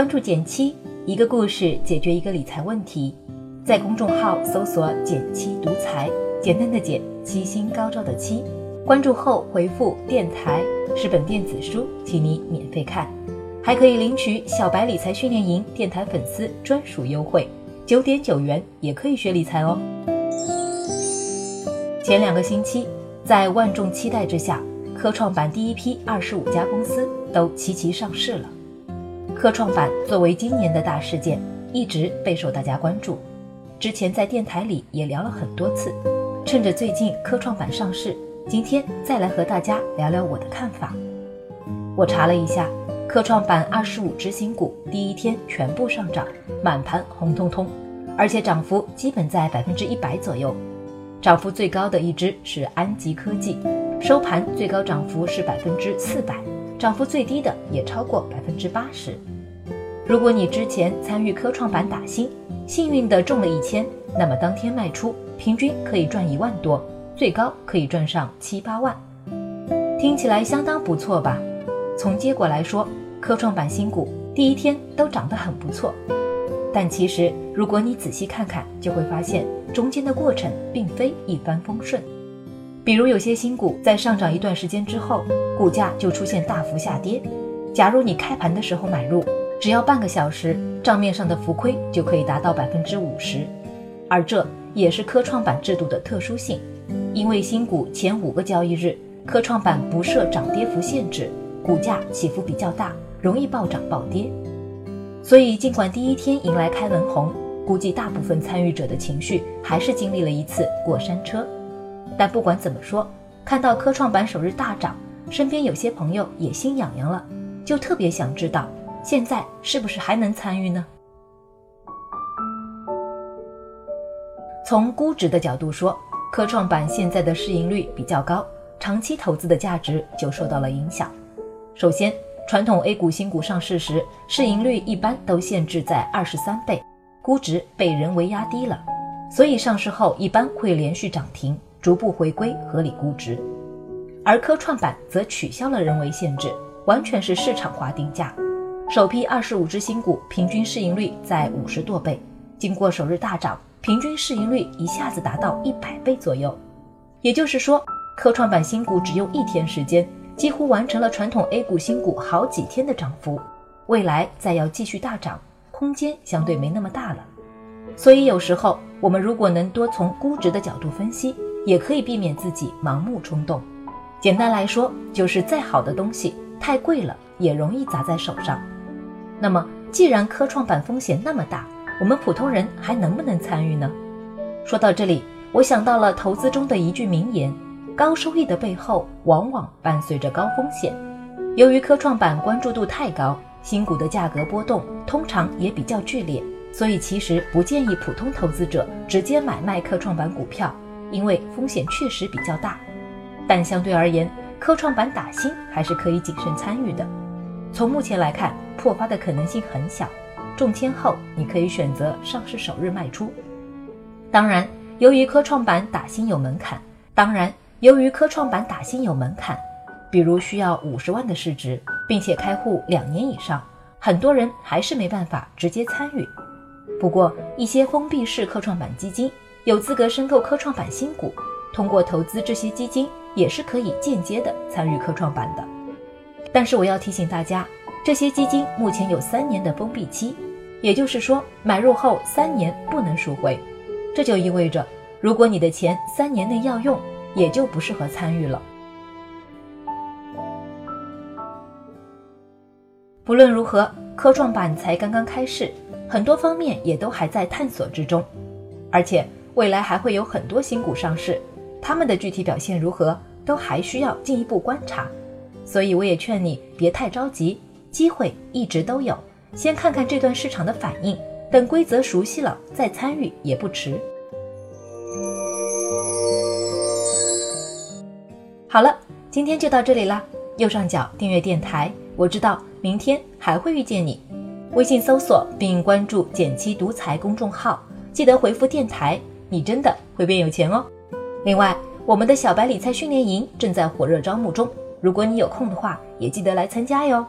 关注减七，一个故事解决一个理财问题。在公众号搜索“减七独裁，简单的减，七星高照的七。关注后回复“电台”是本电子书，请你免费看，还可以领取小白理财训练营电台粉丝专属优惠，九点九元也可以学理财哦。前两个星期，在万众期待之下，科创板第一批二十五家公司都齐齐上市了。科创板作为今年的大事件，一直备受大家关注。之前在电台里也聊了很多次。趁着最近科创板上市，今天再来和大家聊聊我的看法。我查了一下，科创板二十五只新股第一天全部上涨，满盘红彤彤，而且涨幅基本在百分之一百左右。涨幅最高的一只是安吉科技，收盘最高涨幅是百分之四百。涨幅最低的也超过百分之八十。如果你之前参与科创板打新，幸运的中了一千，那么当天卖出，平均可以赚一万多，最高可以赚上七八万。听起来相当不错吧？从结果来说，科创板新股第一天都涨得很不错。但其实，如果你仔细看看，就会发现中间的过程并非一帆风顺。比如有些新股在上涨一段时间之后，股价就出现大幅下跌。假如你开盘的时候买入，只要半个小时，账面上的浮亏就可以达到百分之五十。而这也是科创板制度的特殊性，因为新股前五个交易日，科创板不设涨跌幅限制，股价起伏比较大，容易暴涨暴跌。所以尽管第一天迎来开门红，估计大部分参与者的情绪还是经历了一次过山车。但不管怎么说，看到科创板首日大涨，身边有些朋友也心痒痒了，就特别想知道现在是不是还能参与呢？从估值的角度说，科创板现在的市盈率比较高，长期投资的价值就受到了影响。首先，传统 A 股新股上市时，市盈率一般都限制在二十三倍，估值被人为压低了，所以上市后一般会连续涨停。逐步回归合理估值，而科创板则取消了人为限制，完全是市场化定价。首批二十五只新股平均市盈率在五十多倍，经过首日大涨，平均市盈率一下子达到一百倍左右。也就是说，科创板新股只用一天时间，几乎完成了传统 A 股新股好几天的涨幅。未来再要继续大涨，空间相对没那么大了。所以有时候我们如果能多从估值的角度分析。也可以避免自己盲目冲动。简单来说，就是再好的东西太贵了，也容易砸在手上。那么，既然科创板风险那么大，我们普通人还能不能参与呢？说到这里，我想到了投资中的一句名言：高收益的背后往往伴随着高风险。由于科创板关注度太高，新股的价格波动通常也比较剧烈，所以其实不建议普通投资者直接买卖科创板股票。因为风险确实比较大，但相对而言，科创板打新还是可以谨慎参与的。从目前来看，破发的可能性很小。中签后，你可以选择上市首日卖出。当然，由于科创板打新有门槛，当然，由于科创板打新有门槛，比如需要五十万的市值，并且开户两年以上，很多人还是没办法直接参与。不过，一些封闭式科创板基金。有资格申购科创板新股，通过投资这些基金也是可以间接的参与科创板的。但是我要提醒大家，这些基金目前有三年的封闭期，也就是说买入后三年不能赎回。这就意味着，如果你的钱三年内要用，也就不适合参与了。不论如何，科创板才刚刚开市，很多方面也都还在探索之中，而且。未来还会有很多新股上市，他们的具体表现如何，都还需要进一步观察。所以我也劝你别太着急，机会一直都有，先看看这段市场的反应，等规则熟悉了再参与也不迟。好了，今天就到这里啦。右上角订阅电台，我知道明天还会遇见你。微信搜索并关注“减七独裁”公众号，记得回复“电台”。你真的会变有钱哦！另外，我们的小白理财训练营正在火热招募中，如果你有空的话，也记得来参加哟。